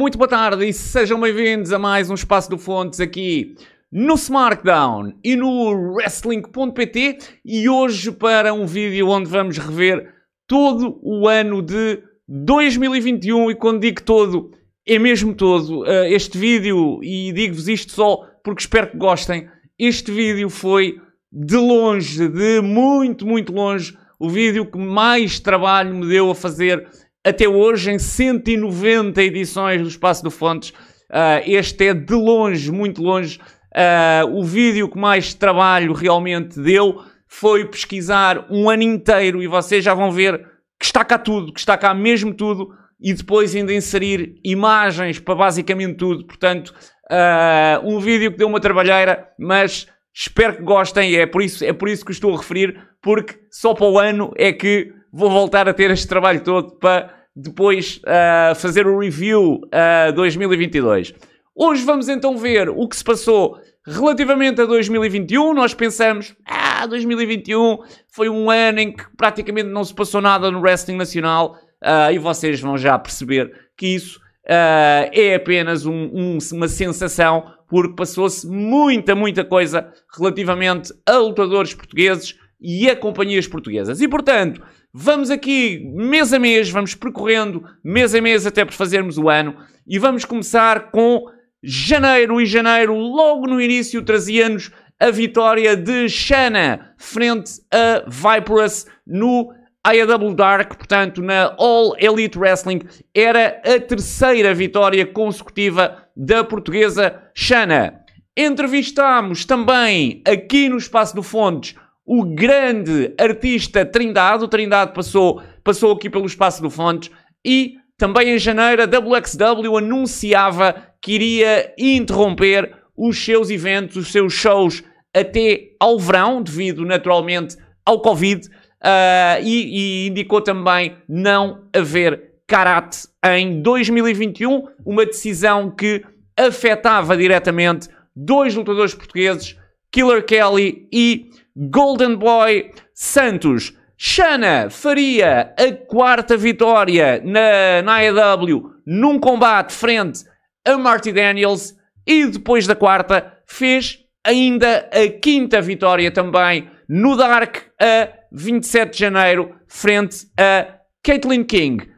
Muito boa tarde e sejam bem-vindos a mais um Espaço do Fontes aqui no SmackDown e no Wrestling.pt e hoje para um vídeo onde vamos rever todo o ano de 2021 e quando digo todo, é mesmo todo. Uh, este vídeo, e digo-vos isto só porque espero que gostem, este vídeo foi de longe, de muito, muito longe, o vídeo que mais trabalho me deu a fazer até hoje em 190 edições do Espaço do Fontes. Uh, este é de longe, muito longe, uh, o vídeo que mais trabalho realmente deu. Foi pesquisar um ano inteiro e vocês já vão ver que está cá tudo, que está cá mesmo tudo, e depois ainda inserir imagens para basicamente tudo. Portanto, uh, um vídeo que deu uma trabalheira, mas espero que gostem, é por, isso, é por isso que estou a referir, porque só para o ano é que vou voltar a ter este trabalho todo para depois uh, fazer o review uh, 2022. Hoje vamos então ver o que se passou relativamente a 2021. Nós pensamos, ah, 2021 foi um ano em que praticamente não se passou nada no wrestling nacional uh, e vocês vão já perceber que isso é apenas um, um, uma sensação porque passou-se muita, muita coisa relativamente a lutadores portugueses e a companhias portuguesas. E portanto, vamos aqui mês a mês, vamos percorrendo mês a mês até por fazermos o ano e vamos começar com janeiro. E janeiro, logo no início, trazia-nos a vitória de Shana frente a Viperous no AEW Dark, portanto, na All Elite Wrestling, era a terceira vitória consecutiva da portuguesa Shana. Entrevistámos também aqui no Espaço do Fontes o grande artista Trindade. O Trindade passou, passou aqui pelo Espaço do Fontes e também em janeiro a WXW anunciava que iria interromper os seus eventos, os seus shows até ao verão, devido naturalmente ao Covid, uh, e, e indicou também não haver karate em 2021, uma decisão que afetava diretamente dois lutadores portugueses, Killer Kelly e Golden Boy Santos. Shana faria a quarta vitória na, na AEW num combate frente a Marty Daniels e depois da quarta fez ainda a quinta vitória também no Dark a 27 de janeiro frente a Caitlin King.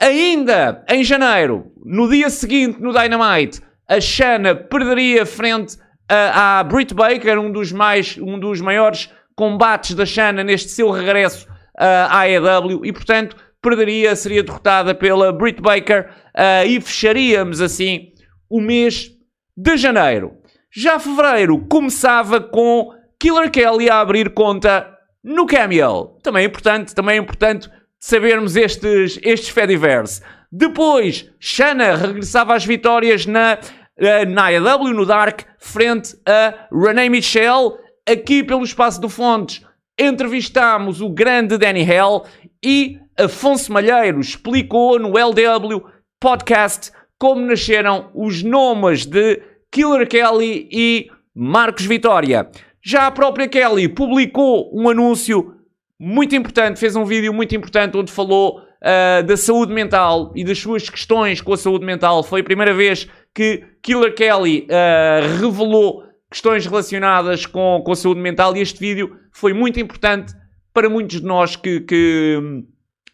Ainda em janeiro, no dia seguinte no Dynamite, a Shana perderia frente a, a Britt Baker, um dos, mais, um dos maiores combates da Shana neste seu regresso à AEW e, portanto, perderia, seria derrotada pela Britt Baker uh, e fecharíamos assim o mês de janeiro. Já fevereiro começava com Killer Kelly a abrir conta no Cameo. Também é importante, também é importante sabermos estes, estes Fediverse. Depois, Shana regressava às vitórias na, eh, na AEW, no Dark, frente a Renee Michel. Aqui pelo Espaço do Fontes, entrevistámos o grande Danny Hell e Afonso Malheiro explicou no LDW Podcast como nasceram os nomes de Killer Kelly e Marcos Vitória. Já a própria Kelly publicou um anúncio muito importante, fez um vídeo muito importante onde falou uh, da saúde mental e das suas questões com a saúde mental. Foi a primeira vez que Killer Kelly uh, revelou questões relacionadas com, com a saúde mental e este vídeo foi muito importante para muitos de nós que, que,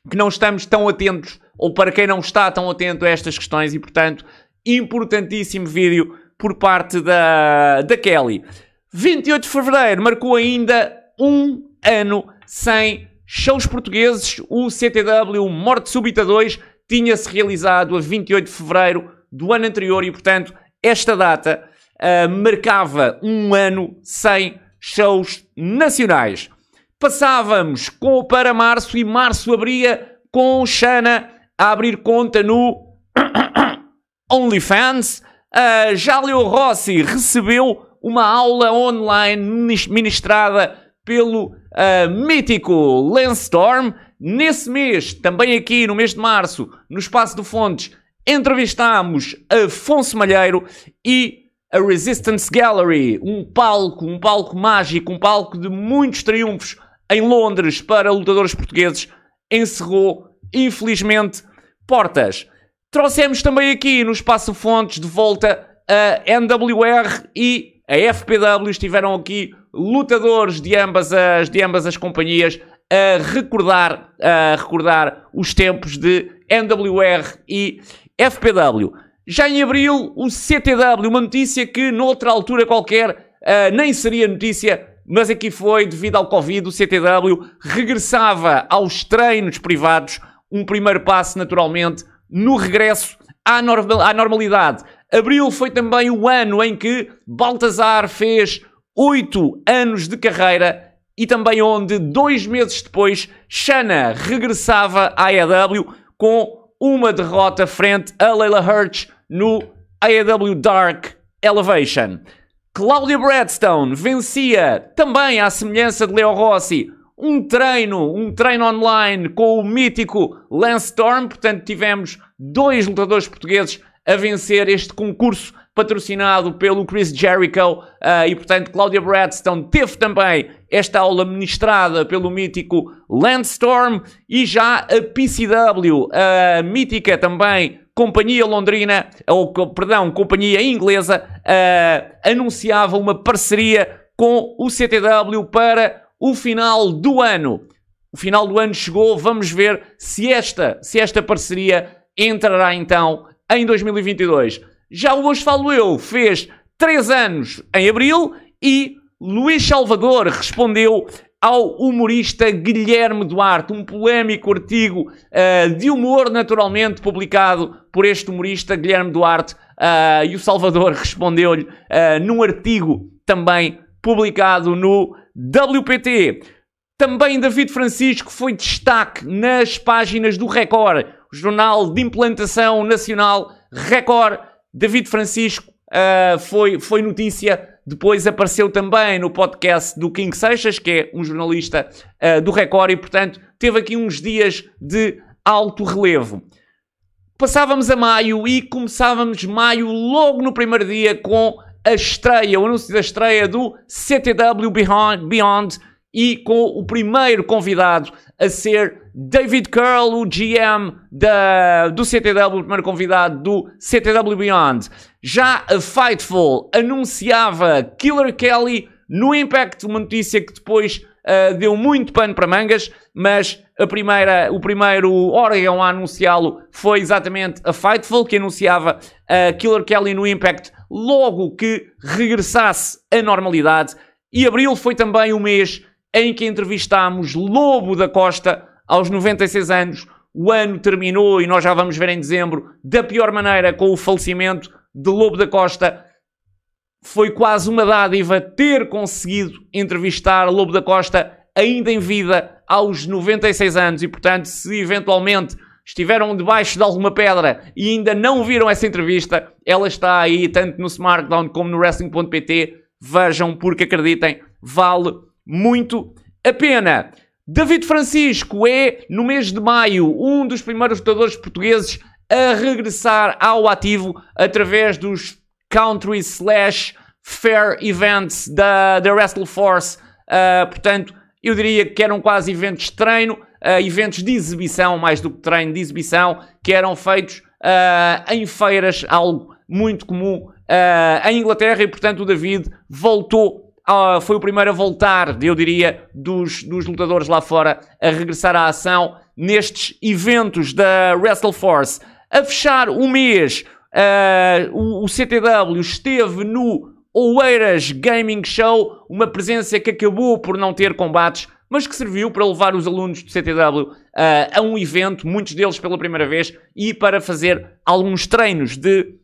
que não estamos tão atentos ou para quem não está tão atento a estas questões e, portanto, importantíssimo vídeo por parte da, da Kelly. 28 de Fevereiro marcou ainda um ano sem shows portugueses. O CTW Morte Súbita 2 tinha-se realizado a 28 de Fevereiro do ano anterior e, portanto, esta data uh, marcava um ano sem shows nacionais. Passávamos com, para março e março abria com Xana a abrir conta no OnlyFans. Uh, Jálio Rossi recebeu uma aula online ministrada pelo uh, mítico Lance Storm. Nesse mês, também aqui no mês de março, no Espaço do Fontes, entrevistámos Afonso Malheiro e a Resistance Gallery, um palco, um palco mágico, um palco de muitos triunfos em Londres para lutadores portugueses, encerrou, infelizmente, portas. Trouxemos também aqui no Espaço Fontes de volta a NWR e a FPW. Estiveram aqui lutadores de ambas as, de ambas as companhias a recordar, a recordar os tempos de NWR e FPW. Já em abril, o CTW, uma notícia que noutra altura qualquer uh, nem seria notícia, mas aqui foi devido ao Covid. O CTW regressava aos treinos privados, um primeiro passo naturalmente no regresso à, à normalidade. Abril foi também o ano em que Baltazar fez oito anos de carreira e também onde, dois meses depois, Shana regressava à AEW com uma derrota frente a Leila Hirsch no AEW Dark Elevation. Claudia Bradstone vencia também à semelhança de Leo Rossi um treino, um treino online com o mítico Lance Storm. Portanto, tivemos dois lutadores portugueses a vencer este concurso patrocinado pelo Chris Jericho uh, e, portanto, Claudia Bradstone teve também esta aula ministrada pelo mítico Landstorm e já a PCW, a mítica também companhia londrina, ou perdão, companhia inglesa, uh, anunciava uma parceria com o CTW para o final do ano. O final do ano chegou, vamos ver se esta, se esta parceria entrará então em 2022. Já Hoje Falo Eu fez 3 anos em abril e Luís Salvador respondeu ao humorista Guilherme Duarte, um polémico artigo uh, de humor, naturalmente, publicado por este humorista Guilherme Duarte, uh, e o Salvador respondeu-lhe uh, num artigo também publicado no WPT. Também David Francisco foi destaque nas páginas do Record, Jornal de Implantação Nacional Record. David Francisco uh, foi, foi notícia, depois apareceu também no podcast do King Seixas, que é um jornalista uh, do Record, e portanto teve aqui uns dias de alto relevo. Passávamos a maio e começávamos maio logo no primeiro dia com a estreia, o anúncio da estreia do CTW Beyond, Beyond e com o primeiro convidado a ser David Curl, o GM da, do CTW, o primeiro convidado do CTW Beyond. Já a Fightful anunciava Killer Kelly no Impact, uma notícia que depois uh, deu muito pano para mangas, mas a primeira, o primeiro órgão a anunciá-lo foi exatamente a Fightful, que anunciava uh, Killer Kelly no Impact logo que regressasse à normalidade. E abril foi também o mês em que entrevistámos Lobo da Costa aos 96 anos. O ano terminou e nós já vamos ver em dezembro da pior maneira com o falecimento de Lobo da Costa. Foi quase uma dádiva ter conseguido entrevistar Lobo da Costa ainda em vida aos 96 anos e, portanto, se eventualmente estiveram debaixo de alguma pedra e ainda não viram essa entrevista, ela está aí tanto no SmackDown como no Wrestling.pt. Vejam, porque acreditem, vale muito a pena. David Francisco é, no mês de maio, um dos primeiros lutadores portugueses a regressar ao ativo através dos Country Slash Fair Events da, da Wrestle Force. Uh, portanto, eu diria que eram quase eventos de treino, uh, eventos de exibição, mais do que treino de exibição, que eram feitos uh, em feiras, algo muito comum em Inglaterra, e portanto o David voltou Uh, foi o primeiro a voltar, eu diria, dos, dos lutadores lá fora a regressar à ação nestes eventos da WrestleForce. A fechar o mês, uh, o, o, CTW esteve no Oeiras Gaming Show, uma presença que acabou por não ter combates, mas que serviu para levar os alunos do CTW uh, a um evento, muitos deles pela primeira vez, e para fazer alguns treinos de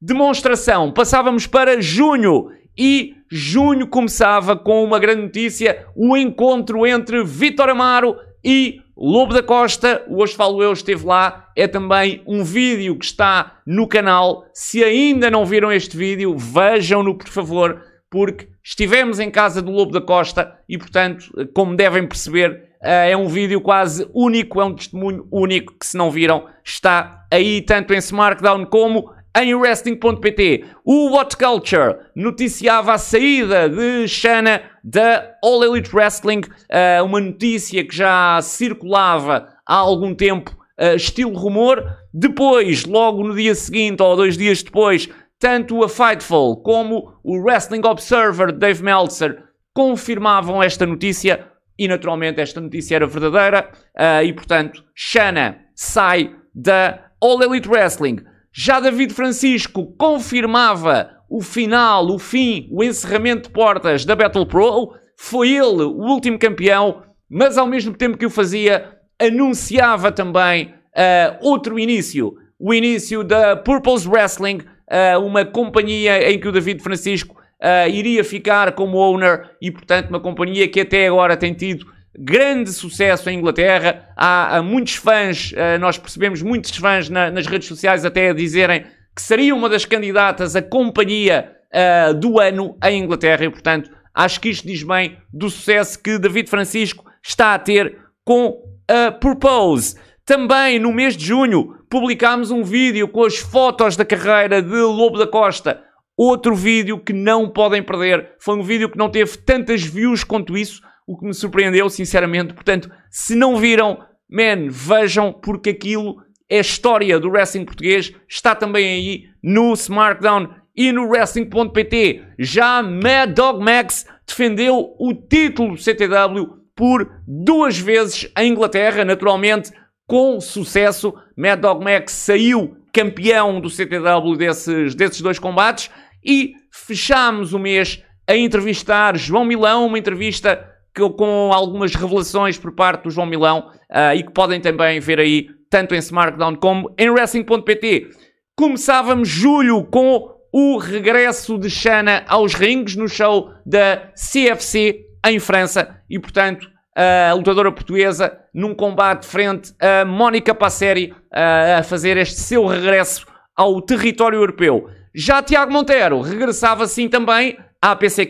demonstração. Passávamos para junho e junho começava com uma grande notícia: o encontro entre Vitor Amaro e Lobo da Costa. Hoje Falo Eu esteve lá. É também um vídeo que está no canal. Se ainda não viram este vídeo, vejam-no, por favor, porque estivemos em casa do Lobo da Costa e, portanto, como devem perceber, eh, é um vídeo quase único, é um testemunho único que, se não viram, está aí tanto em Smartdown como em Wrestling.pt. O What Culture noticiava a saída de Shana da All Elite Wrestling, uh, uma notícia que já circulava há algum tempo uh, estilo rumor. Depois, logo no dia seguinte ou dois dias depois, tanto a Fightful como o Wrestling Observer Dave Meltzer confirmavam esta notícia e naturalmente esta notícia era verdadeira uh, e portanto Shana sai da All Elite Wrestling. Já David Francisco confirmava o final, o fim, o encerramento de portas da Battle Pro. Foi ele o último campeão, mas ao mesmo tempo que o fazia, anunciava também uh, outro início. O início da Purpose Wrestling, uh, uma companhia em que o David Francisco uh, iria ficar como owner e, portanto, uma companhia que até agora tem tido grande sucesso em Inglaterra. Há, há muitos fãs, uh, nós percebemos muitos fãs na, nas redes sociais até a dizerem que seria uma das candidatas a companhia uh, do ano em Inglaterra e, portanto, acho que isto diz bem do sucesso que David Francisco está a ter com a Purpose. Também no mês de junho publicámos um vídeo com as fotos da carreira de Lobo da Costa Outro vídeo que não podem perder. Foi um vídeo que não teve tantas views quanto isso, o que me surpreendeu, sinceramente. Portanto, se não viram, man, vejam, porque aquilo é a história do wrestling português. Está também aí no SmackDown e no Wrestling.pt. Já Mad Dog Max defendeu o título do CTW por duas vezes em Inglaterra, naturalmente com sucesso. Mad Dog Max saiu campeão do CTW desses, desses dois combates e fechámos o mês a entrevistar João Milão, uma entrevista que, com algumas revelações por parte do João Milão uh, e que podem também ver aí tanto em SmackDown como em Wrestling.pt. Começávamos julho com o regresso de Shana aos rings no show da CFC em França e, portanto, a lutadora portuguesa num combate frente a Mónica Passeri uh, a fazer este seu regresso ao território europeu. Já Tiago Monteiro regressava sim também à PC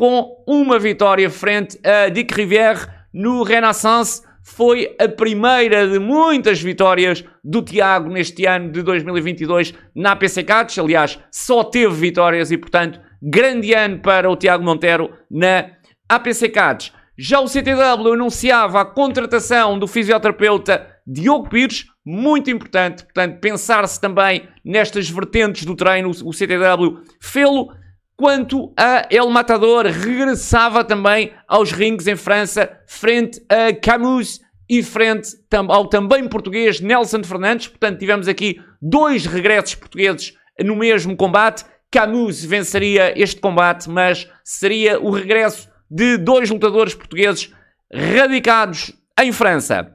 com uma vitória frente a Dick Rivière no Renaissance. Foi a primeira de muitas vitórias do Tiago neste ano de 2022 na PC. Aliás, só teve vitórias e, portanto, grande ano para o Tiago Monteiro na APC Cats. Já o CTW anunciava a contratação do fisioterapeuta Diogo Pires, muito importante, portanto, pensar-se também nestas vertentes do treino, o CTW fê-lo. Quanto a El Matador, regressava também aos rings em França, frente a Camus e frente ao também português Nelson Fernandes. Portanto, tivemos aqui dois regressos portugueses no mesmo combate. Camus venceria este combate, mas seria o regresso de dois lutadores portugueses radicados em França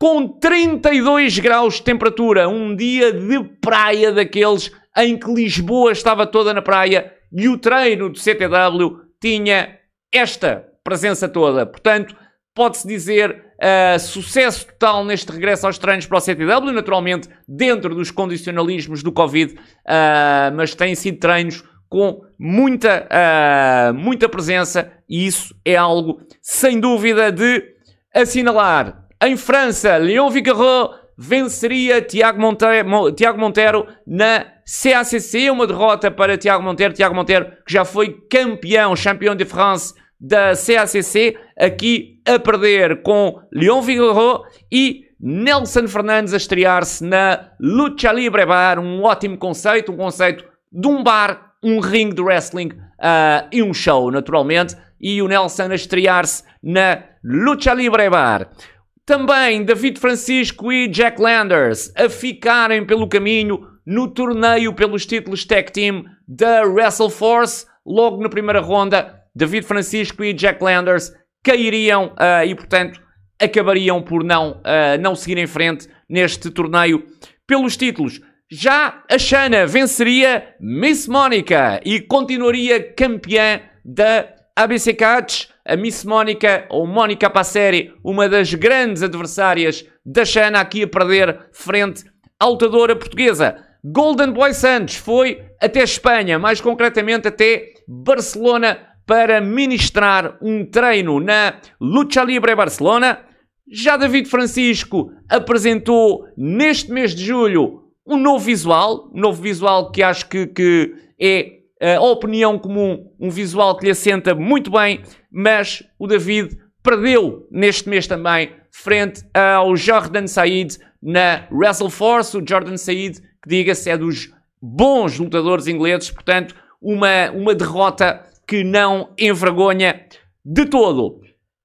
com 32 graus de temperatura, um dia de praia daqueles em que Lisboa estava toda na praia e o treino do CTW tinha esta presença toda. Portanto, pode-se dizer uh, sucesso total neste regresso aos treinos para o CTW, naturalmente dentro dos condicionalismos do Covid, uh, mas têm sido treinos com muita, uh, muita presença e isso é algo sem dúvida de assinalar. Em França, Leon Vigarot venceria Tiago Monteiro, Tiago Monteiro na CACC, uma derrota para Tiago Monteiro. Tiago Monteiro que já foi campeão, campeão de France da CACC, aqui a perder com Leon Vigarot e Nelson Fernandes a estrear-se na Lucha Libre Bar, um ótimo conceito, um conceito de um bar, um ringue de wrestling uh, e um show, naturalmente, e o Nelson a estrear-se na Lucha Libre Bar. Também David Francisco e Jack Landers a ficarem pelo caminho no torneio pelos títulos Tag Team da WrestleForce. Logo na primeira ronda, David Francisco e Jack Landers cairiam uh, e, portanto, acabariam por não, uh, não seguir em frente neste torneio pelos títulos. Já a Shana venceria Miss Monica e continuaria campeã da ABC Catch a Miss Mónica, ou Mónica Passeri, uma das grandes adversárias da Xana aqui a perder frente à lutadora portuguesa. Golden Boy Santos foi até Espanha, mais concretamente até Barcelona, para ministrar um treino na Lucha Libre Barcelona. Já David Francisco apresentou neste mês de julho um novo visual, um novo visual que acho que, que é a opinião comum, um visual que lhe assenta muito bem, mas o David perdeu neste mês também frente ao Jordan Said na WrestleForce. O Jordan Said, que diga-se, é dos bons lutadores ingleses, portanto, uma, uma derrota que não envergonha de todo.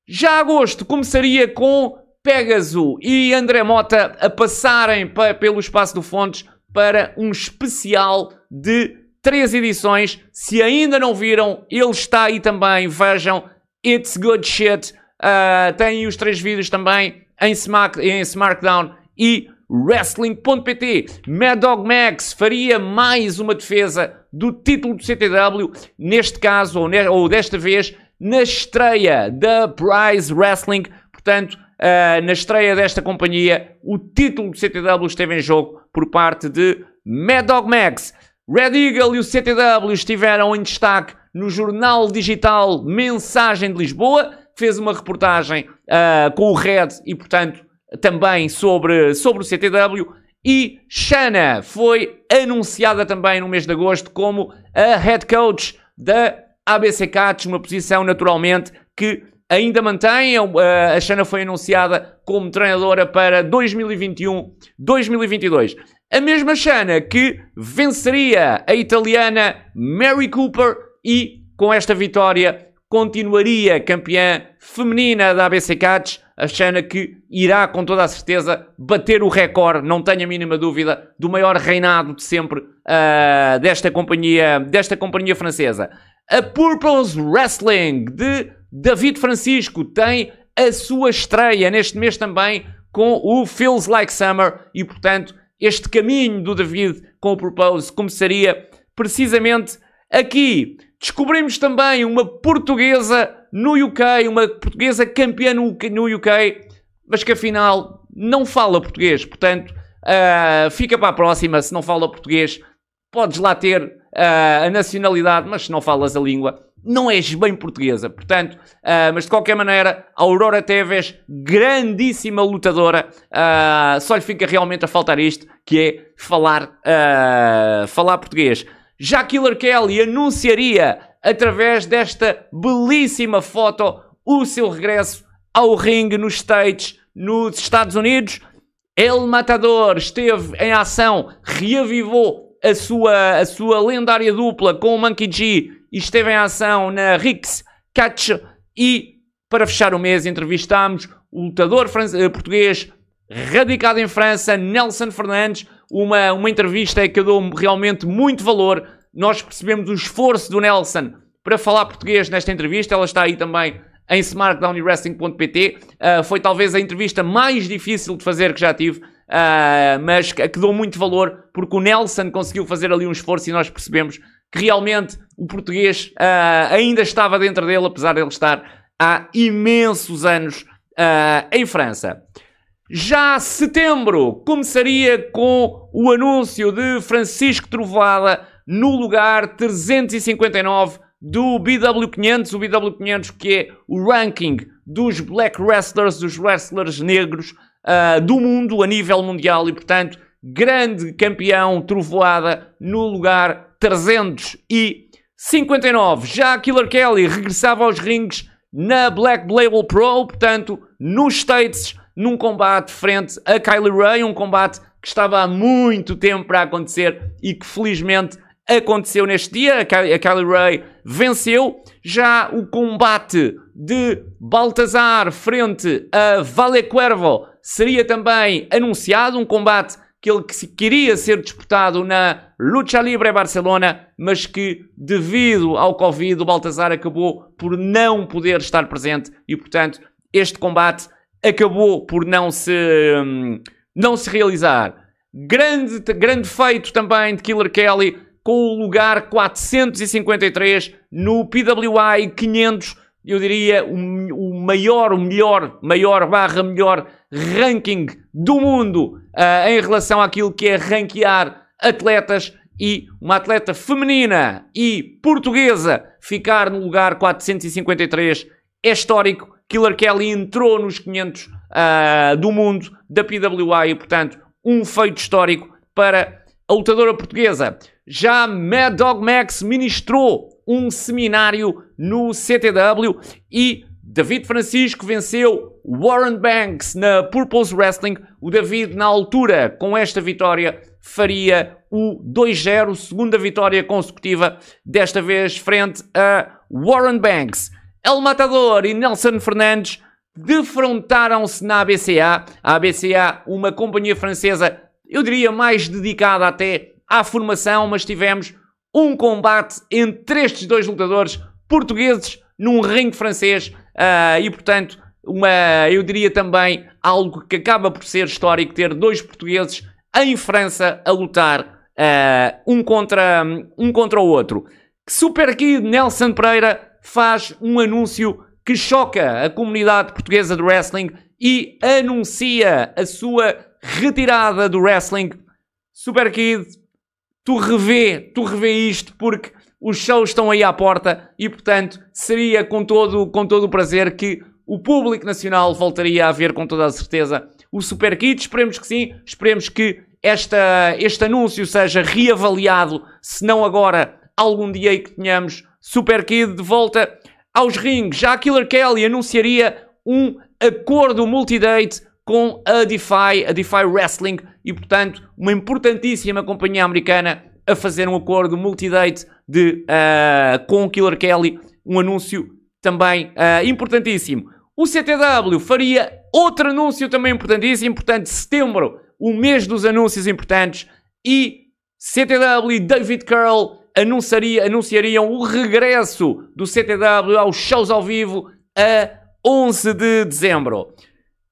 Já agosto começaria com Pegasus e André Mota a passarem pelo espaço do Fontes para um especial de três edições. Se ainda não viram, ele está aí também. Vejam, It's Good Shit. Uh, tem os três vídeos também em, Smack, em SmackDown e Wrestling.pt. Mad Dog Max faria mais uma defesa do título do CTW, neste caso, ou, ne ou desta vez, na estreia da Prize Wrestling. Portanto, uh, na estreia desta companhia, o título do CTW esteve em jogo por parte de Mad Dog Max. Red Eagle e o CTW estiveram em destaque no jornal digital Mensagem de Lisboa, fez uma reportagem uh, com o Red e, portanto, também sobre, sobre o CTW. E Shana foi anunciada também no mês de agosto como a head coach da ABC Cats, uma posição naturalmente que ainda mantém. A Shana foi anunciada como treinadora para 2021-2022. A mesma Shana que venceria a italiana Mary Cooper e com esta vitória continuaria campeã feminina da ABC Cats, a Shana que irá com toda a certeza bater o recorde, não tenho a mínima dúvida, do maior reinado de sempre uh, desta, companhia, desta companhia francesa. A Purpose Wrestling de David Francisco tem a sua estreia neste mês também com o Feels Like Summer e, portanto, este caminho do David com o Purpose começaria precisamente aqui. Descobrimos também uma portuguesa no UK, uma portuguesa campeã no UK, mas que afinal não fala português. Portanto, uh, fica para a próxima. Se não fala português, podes lá ter uh, a nacionalidade, mas se não falas a língua, não és bem portuguesa. Portanto, uh, mas de qualquer maneira, Aurora Teves, grandíssima lutadora, uh, só lhe fica realmente a faltar isto, que é falar, uh, falar português. Já Killer Kelly anunciaria, através desta belíssima foto, o seu regresso ao ringue nos States, nos Estados Unidos. El Matador esteve em ação, reavivou a sua, a sua lendária dupla com o Monkey G e esteve em ação na Rix Catch. E para fechar o mês, entrevistámos o lutador eh, português radicado em França, Nelson Fernandes. Uma, uma entrevista que deu realmente muito valor. Nós percebemos o esforço do Nelson para falar português nesta entrevista. Ela está aí também em smartdownwrestling.pt. Uh, foi talvez a entrevista mais difícil de fazer que já tive, uh, mas que, que deu muito valor porque o Nelson conseguiu fazer ali um esforço e nós percebemos que realmente o português uh, ainda estava dentro dele, apesar de ele estar há imensos anos em França. Já setembro começaria com o anúncio de Francisco Trovada no lugar 359 do BW500, o BW500 que é o ranking dos black wrestlers, dos wrestlers negros uh, do mundo a nível mundial e portanto grande campeão Trovoada no lugar 359. Já Killer Kelly regressava aos rings na Black Label Pro, portanto, nos States, num combate frente a Kylie Ray, um combate que estava há muito tempo para acontecer e que felizmente aconteceu neste dia. A Kylie Ray venceu. Já o combate de Baltazar frente a Vale Cuervo seria também anunciado, um combate que ele queria ser disputado na Lucha Libre Barcelona, mas que devido ao Covid o Baltazar acabou por não poder estar presente e portanto este combate acabou por não se, hum, não se realizar. Grande, grande feito também de Killer Kelly com o lugar 453 no PWI 500 eu diria, o, o maior, o melhor, maior barra melhor ranking do mundo uh, em relação àquilo que é ranquear atletas e uma atleta feminina e portuguesa ficar no lugar 453 é histórico. Killer Kelly entrou nos 500 uh, ah, do mundo da PWI e, portanto, um feito histórico para a lutadora portuguesa. Já Mad Dog Max ministrou um seminário no CTW e David Francisco venceu Warren Banks na Purpose Wrestling. O David, na altura, com esta vitória, faria o 2-0, segunda vitória consecutiva, desta vez frente a Warren Banks. El Matador e Nelson Fernandes defrontaram-se na ABCA. A ABCA, uma companhia francesa, eu diria mais dedicada até à formação, mas tivemos um combate entre estes dois lutadores portugueses num ringue francês uh, e, portanto, uma, eu diria também algo que acaba por ser histórico ter dois portugueses em França a lutar uh, um, contra, um contra o outro. Super Kid Nelson Pereira faz um anúncio que choca a comunidade portuguesa do wrestling e anuncia a sua retirada do wrestling. Super Kid, tu revê, tu revê isto porque os shows estão aí à porta e, portanto, seria com todo, com todo o prazer que o público nacional voltaria a ver com toda a certeza o Super Kid. Esperemos que sim, esperemos que esta, este anúncio seja reavaliado, se não agora, algum dia e que tenhamos Super Kid de volta aos rings. Já a Killer Kelly anunciaria um acordo multidate com a Defy, a Defy Wrestling e, portanto, uma importantíssima companhia americana a fazer um acordo multidate de, uh, com o Killer Kelly, um anúncio também uh, importantíssimo. O CTW faria outro anúncio também importantíssimo, portanto, setembro, o mês dos anúncios importantes, e CTW David Curl anunciaria, anunciariam o regresso do CTW aos shows ao vivo a 11 de dezembro.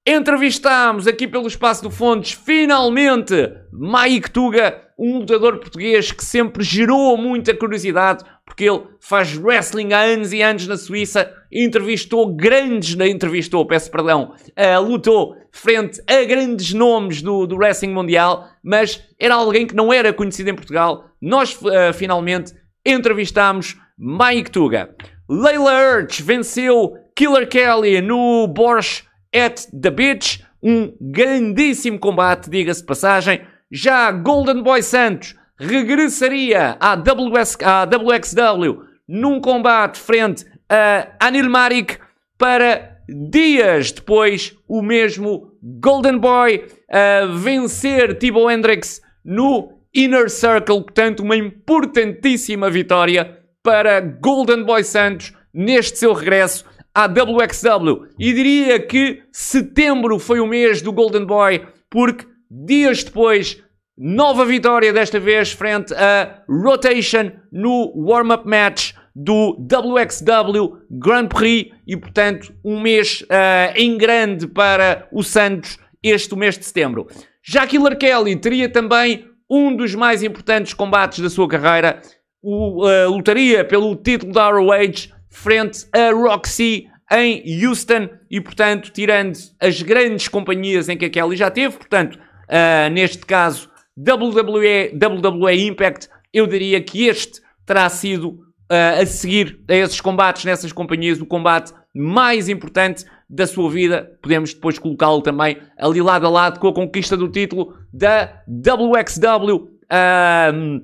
Entrevistámos aqui pelo Espaço do Fontes, finalmente, Mike Tuga, um lutador português que sempre gerou muita curiosidade, porque ele faz wrestling há anos e anos na Suíça, entrevistou grandes, entrevistou, peço perdão, uh, lutou frente a grandes nomes do, do wrestling mundial, mas era alguém que não era conhecido em Portugal. Nós, uh, finalmente, entrevistámos Mike Tuga. Leila Urch venceu Killer Kelly no Borscht at the Beach. Um grandíssimo combate, diga-se de passagem. Já Golden Boy Santos regressaria à, WS, à WXW num combate frente a Anil Marik para dias depois o mesmo Golden Boy a vencer Thibaut Hendricks no Inner Circle, portanto uma importantíssima vitória para Golden Boy Santos neste seu regresso à WXW. E diria que setembro foi o mês do Golden Boy, porque dias depois, nova vitória desta vez frente a Rotation no warm-up match do WXW Grand Prix e, portanto, um mês uh, em grande para o Santos este mês de setembro. Já Killer Kelly teria também um dos mais importantes combates da sua carreira, o, uh, lutaria pelo título da ROH frente a Roxy em Houston e, portanto, tirando as grandes companhias em que a Kelly já teve, portanto, uh, neste caso, WWE, WWE Impact, eu diria que este terá sido, uh, a seguir a esses combates nessas companhias, o combate mais importante da sua vida. Podemos depois colocá-lo também ali lado a lado com a conquista do título da WXW uh,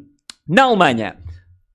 na Alemanha.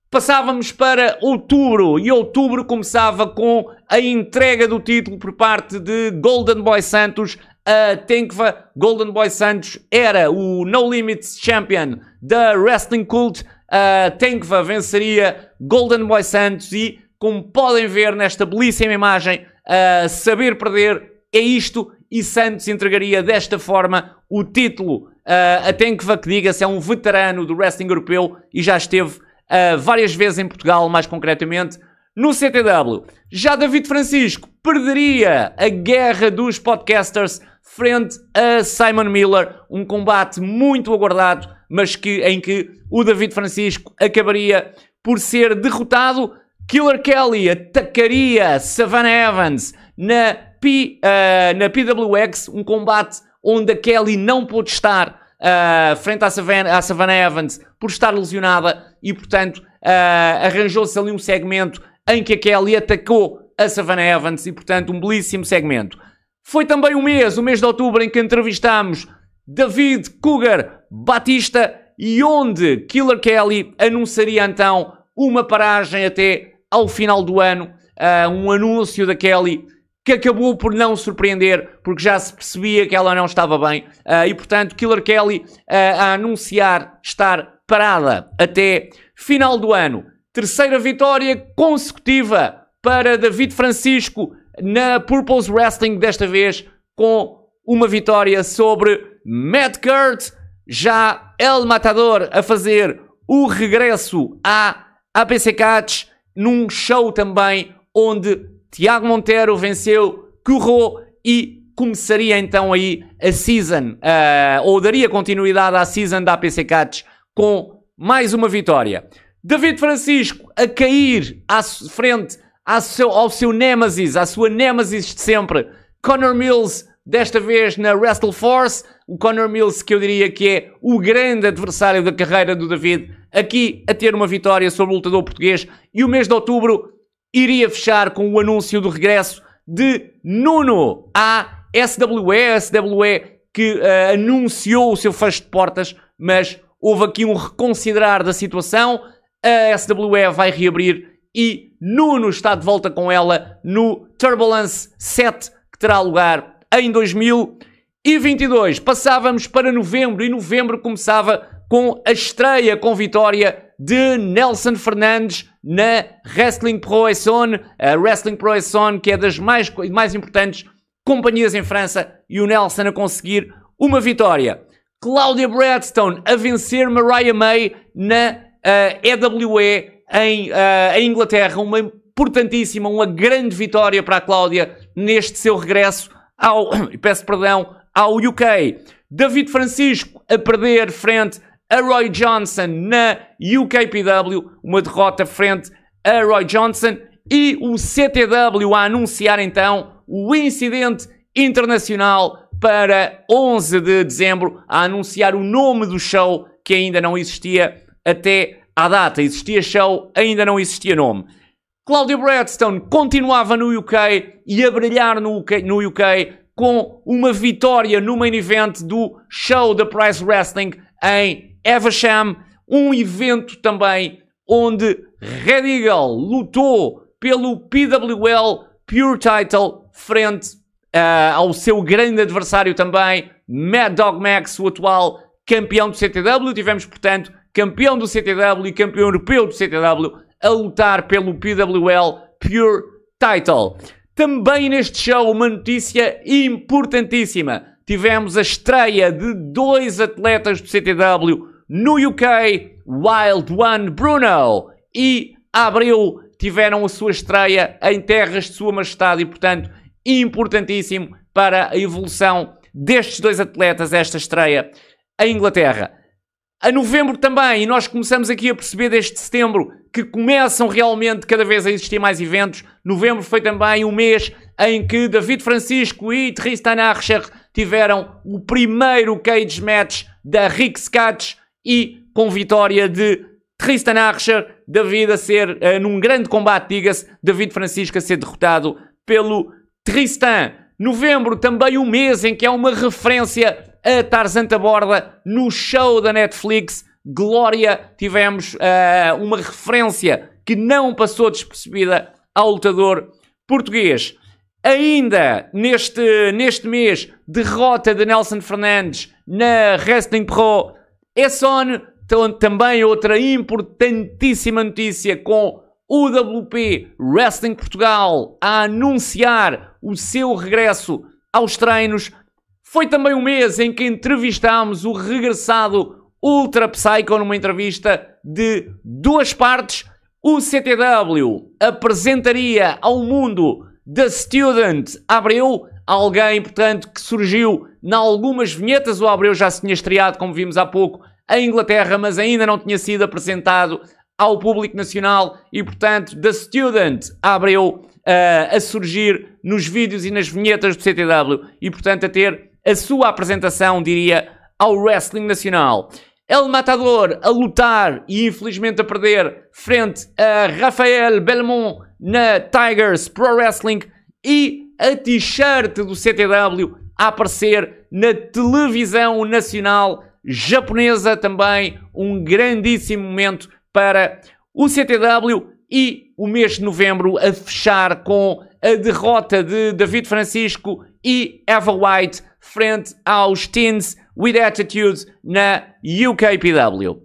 Passávamos para outubro e outubro começava com a entrega do título por parte de Golden Boy Santos a Tenkva. Golden Boy Santos era o No Limits Champion da Wrestling Cult. A Tenkva venceria Golden Boy Santos e, como podem ver nesta belíssima imagem, a saber perder é isto e Santos entregaria desta forma o título. a Tenkva, que diga-se, é um veterano do wrestling europeu e já esteve uh, várias vezes em Portugal, mais concretamente no CTW. Já David Francisco perderia a guerra dos podcasters frente a Simon Miller, um combate muito aguardado, mas que, em que o David Francisco acabaria por ser derrotado. Killer Kelly atacaria Savannah Evans na, P, uh, na PWX, um combate onde a Kelly não pôde estar uh, frente à Savannah, à Savannah Evans por estar lesionada e, portanto, uh, arranjou-se ali um segmento em que a Kelly atacou a Savannah Evans e, portanto, um belíssimo segmento. Foi também o mês, o mês de outubro, em que entrevistámos David Cougar Batista e onde Killer Kelly anunciaria então uma paragem até ao final do ano, uh, um anúncio da Kelly que acabou por não surpreender, porque já se percebia que ela não estava bem. Uh, e, portanto, Killer Kelly uh, a anunciar estar parada até final do ano. Terceira vitória consecutiva para David Francisco na Purpose Wrestling, desta vez com uma vitória sobre Matt Kurt. Já El Matador a fazer o regresso à APC Catch num show também onde Tiago Monteiro venceu Curro e começaria então aí a season, uh, ou daria continuidade à season da APC Cats com mais uma vitória. David Francisco a cair à frente ao seu, ao seu Nemesis, à sua Nemesis de sempre, Connor Mills, desta vez na Wrestle Force. O Connor Mills, que eu diria que é o grande adversário da carreira do David, aqui a ter uma vitória sobre o lutador português. E o mês de outubro iria fechar com o anúncio do regresso de Nuno à SWE, a SWE que uh, anunciou o seu fecho de portas, mas houve aqui um reconsiderar da situação. A SWE vai reabrir e Nuno está de volta com ela no Turbulence 7, que terá lugar em 2022. Passávamos para novembro e novembro começava com a estreia com vitória de Nelson Fernandes na Wrestling Pro Essone, a Wrestling Pro Essone, que é das mais, mais importantes companhias em França, e o Nelson a conseguir uma vitória. Claudia Bradstone a vencer Mariah May na uh, eh, EWE em, uh, em Inglaterra, uma importantíssima, uma grande vitória para a Cláudia neste seu regresso ao, peço perdão, ao UK. David Francisco a perder frente a Roy Johnson na UKPW, uma derrota frente a Roy Johnson. E o CTW a anunciar então o incidente internacional para 11 de dezembro, a anunciar o nome do show que ainda não existia até à data. Existia show, ainda não existia nome. Claudia Bradstone continuava no UK e a brilhar no UK, no UK com uma vitória no main event do show da Price Wrestling em Evesham, um evento também onde Red Eagle lutou pelo PWL Pure Title frente uh, ao seu grande adversário também, Mad Dog Max, o atual campeão do CTW. Tivemos, portanto, campeão do CTW e campeão europeu do CTW a lutar pelo PWL Pure Title. Também neste show, uma notícia importantíssima. Tivemos a estreia de dois atletas do CTW no UK, Wild One Bruno e Abril tiveram a sua estreia em terras de Sua Majestade e, portanto, importantíssimo para a evolução destes dois atletas, esta estreia em Inglaterra. A novembro também, e nós começamos aqui a perceber desde setembro que começam realmente cada vez a existir mais eventos. Novembro foi também o mês em que David Francisco e Tristan Archer tiveram o primeiro cage match da Rick Catch e com vitória de Tristan Archer, David a ser, uh, num grande combate, diga-se, David Francisco a ser derrotado pelo Tristan. Novembro, também o mês em que há uma referência a Tarzan Borda no show da Netflix. Glória, tivemos uh, uma referência que não passou despercebida ao lutador português. Ainda neste, neste mês, derrota de Nelson Fernandes na Wrestling Pro Esson, também outra importantíssima notícia com o WP Wrestling Portugal a anunciar o seu regresso aos treinos. Foi também um mês em que entrevistámos o regressado Ultra Psycho numa entrevista de duas partes. O CTW apresentaria ao mundo The Student Abreu, alguém, portanto, que surgiu em algumas vinhetas. O Abreu já se tinha estreado, como vimos há pouco, em Inglaterra, mas ainda não tinha sido apresentado ao público nacional e, portanto, The Student Abreu uh, a surgir nos vídeos e nas vinhetas do CTW e, portanto, a ter a sua apresentação, diria, ao wrestling nacional. El Matador a lutar e infelizmente a perder frente a Rafael Belmont na Tigers Pro Wrestling e a t-shirt do CTW a aparecer na televisão nacional japonesa também, um grandíssimo momento para o CTW e o mês de novembro a fechar com a derrota de David Francisco e Eva White frente aos Teens with Attitude na UKPW.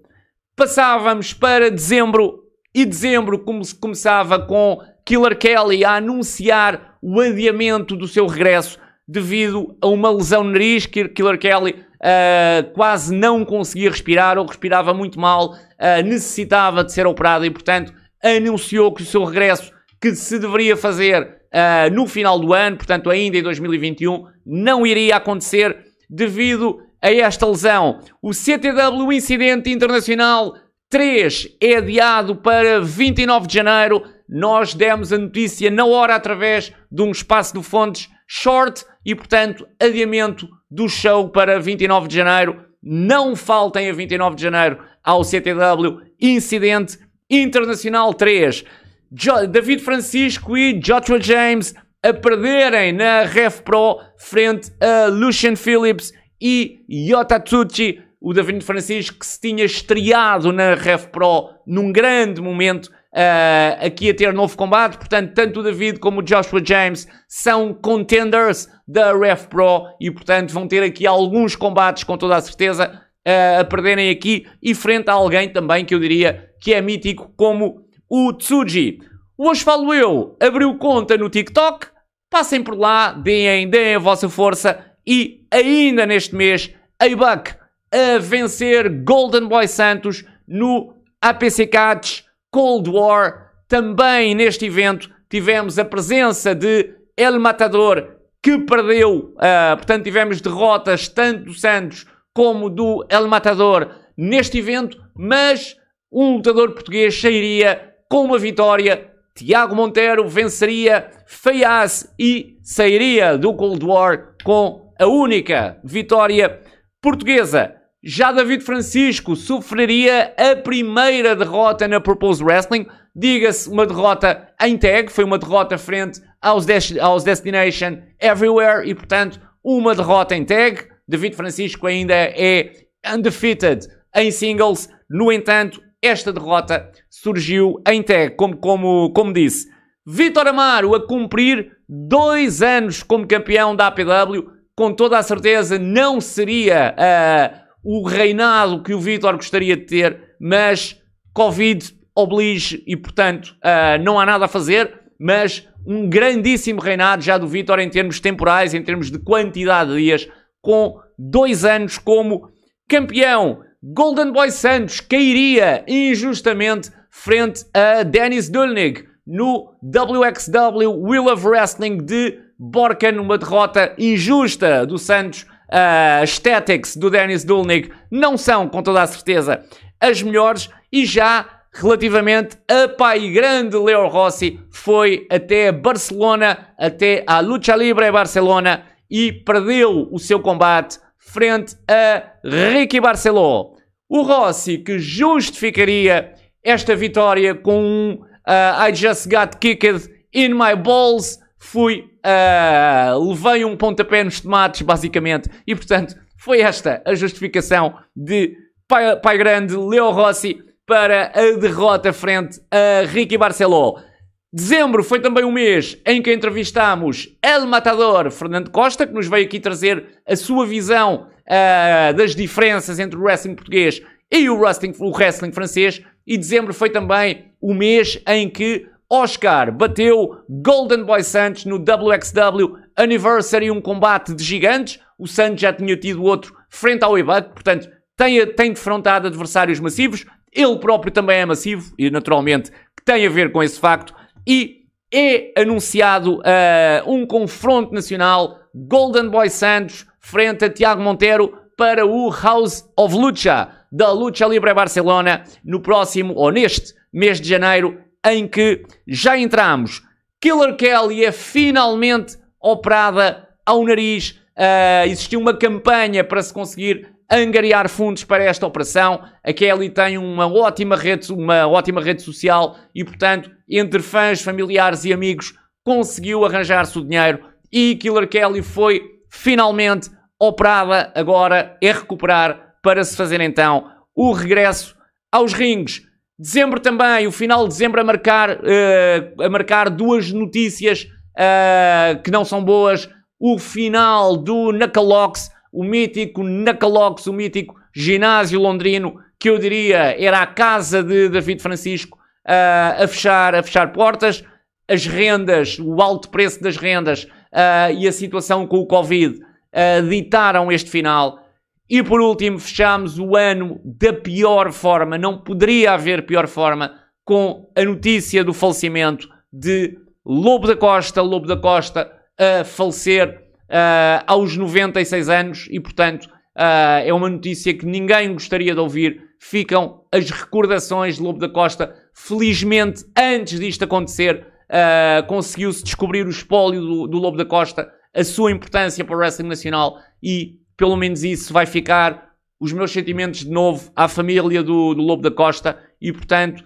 Passávamos para dezembro e dezembro como se começava com Killer Kelly a anunciar o adiamento do seu regresso devido a uma lesão no nariz. Killer Kelly uh, quase não conseguia respirar ou respirava muito mal, uh, necessitava de ser operado e, portanto, anunciou que o seu regresso, que se deveria fazer uh, no final do ano, portanto, ainda em 2021, não iria acontecer devido a esta lesão. O CTW Incidente Internacional 3 é adiado para 29 de janeiro. Nós demos a notícia na hora através de um espaço de fontes short e, portanto, adiamento do show para 29 de janeiro. Não faltem a 29 de janeiro ao CTW Incidente Internacional 3. Jo David Francisco e Joshua James a perderem na Ref Pro frente a Lucian Phillips e Yota Tsuchi. O David Francisco que se tinha estreado na Ref Pro num grande momento uh, aqui a ter novo combate. Portanto, tanto o David como o Joshua James são contenders da Ref Pro e, portanto, vão ter aqui alguns combates com toda a certeza uh, a perderem aqui e frente a alguém também que eu diria que é mítico como o Tsuji. Hoje falo eu, abriu conta no TikTok, passem por lá, deem, deem a vossa força e ainda neste mês, A-Buck a vencer Golden Boy Santos no APC Cats Cold War. Também neste evento tivemos a presença de El Matador, que perdeu, uh, portanto tivemos derrotas tanto do Santos como do El Matador neste evento, mas um lutador português sairia com uma vitória. Tiago Monteiro venceria Feias e sairia do Cold War com a única vitória portuguesa. Já David Francisco sofreria a primeira derrota na Purpose Wrestling. Diga-se uma derrota em tag, foi uma derrota frente aos, Des aos Destination Everywhere e, portanto, uma derrota em tag. David Francisco ainda é undefeated em singles. No entanto, esta derrota surgiu em tag, como, como, como disse. Vitor Amaro a cumprir dois anos como campeão da APW, com toda a certeza não seria uh, o reinado que o Vitor gostaria de ter, mas Covid oblige e, portanto, uh, não há nada a fazer. Mas um grandíssimo reinado já do Vitor em termos temporais, em termos de quantidade de dias, com dois anos como campeão. Golden Boy Santos cairia injustamente frente a Dennis Dulnig no WXW Wheel of Wrestling de Borken, uma derrota injusta do Santos uh, aesthetics do Dennis Dulnig não são, com toda a certeza, as melhores e já relativamente a pai grande Leo Rossi foi até Barcelona, até a Lucha Libre Barcelona e perdeu o seu combate frente a Ricky Barceló. O Rossi que justificaria esta vitória com um uh, I just got kicked in my balls fui, uh, levei um pontapé nos tomates, basicamente, e portanto foi esta a justificação de Pai, pai Grande Leo Rossi para a derrota frente a Ricky Barceló. Dezembro foi também o mês em que entrevistámos El Matador Fernando Costa, que nos veio aqui trazer a sua visão uh, das diferenças entre o wrestling português e o wrestling, o wrestling francês. E dezembro foi também o mês em que Oscar bateu Golden Boy Santos no WXW Anniversary, um combate de gigantes. O Santos já tinha tido outro frente ao Ebuck, portanto tem, tem defrontado adversários massivos. Ele próprio também é massivo e naturalmente tem a ver com esse facto. E é anunciado uh, um confronto nacional Golden Boy Santos frente a Tiago Monteiro para o House of Lucha da Lucha Libre Barcelona no próximo ou neste mês de janeiro em que já entramos. Killer Kelly é finalmente operada ao nariz. Uh, existiu uma campanha para se conseguir angariar fundos para esta operação. A Kelly tem uma ótima rede, uma ótima rede social e, portanto, entre fãs, familiares e amigos, conseguiu arranjar-se o dinheiro e Killer Kelly foi finalmente operada. Agora é recuperar para se fazer então o regresso aos rings. Dezembro também, o final de dezembro a marcar, uh, a marcar duas notícias uh, que não são boas. O final do Knuckleox, o mítico Knuckleox, o mítico ginásio londrino, que eu diria era a casa de David Francisco, uh, a, fechar, a fechar portas. As rendas, o alto preço das rendas uh, e a situação com o Covid ditaram este final. E por último, fechamos o ano da pior forma, não poderia haver pior forma, com a notícia do falecimento de Lobo da Costa, Lobo da Costa a falecer uh, aos 96 anos e, portanto, uh, é uma notícia que ninguém gostaria de ouvir. Ficam as recordações de Lobo da Costa. Felizmente, antes disto acontecer, uh, conseguiu-se descobrir o espólio do, do Lobo da Costa, a sua importância para o wrestling nacional e, pelo menos, isso vai ficar os meus sentimentos de novo à família do, do Lobo da Costa e, portanto,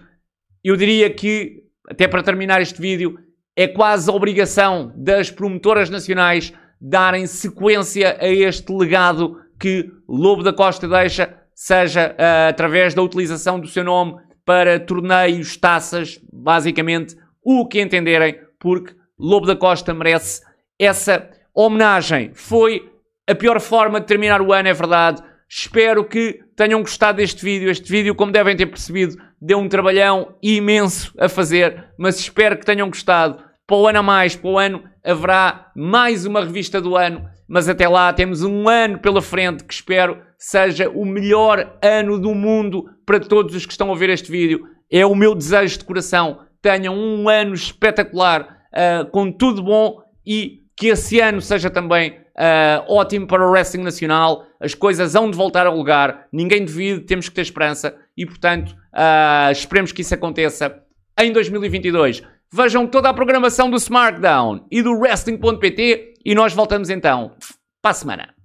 eu diria que, até para terminar este vídeo, é quase a obrigação das promotoras nacionais darem sequência a este legado que Lobo da Costa deixa, seja uh, através da utilização do seu nome para torneios, taças, basicamente o que entenderem, porque Lobo da Costa merece essa homenagem. Foi a pior forma de terminar o ano, é verdade. Espero que tenham gostado deste vídeo. Este vídeo, como devem ter percebido, deu um trabalhão imenso a fazer, mas espero que tenham gostado. Para o ano a mais, para o ano haverá mais uma revista do ano, mas até lá temos um ano pela frente que espero seja o melhor ano do mundo para todos os que estão a ver este vídeo. É o meu desejo de coração. Tenham um ano espetacular, uh, com tudo bom e que esse ano seja também uh, ótimo para o wrestling nacional. As coisas hão de voltar ao lugar. Ninguém divide, temos que ter esperança e, portanto, uh, esperemos que isso aconteça em 2022. Vejam toda a programação do SmackDown e do Wrestling.pt e nós voltamos então para a semana.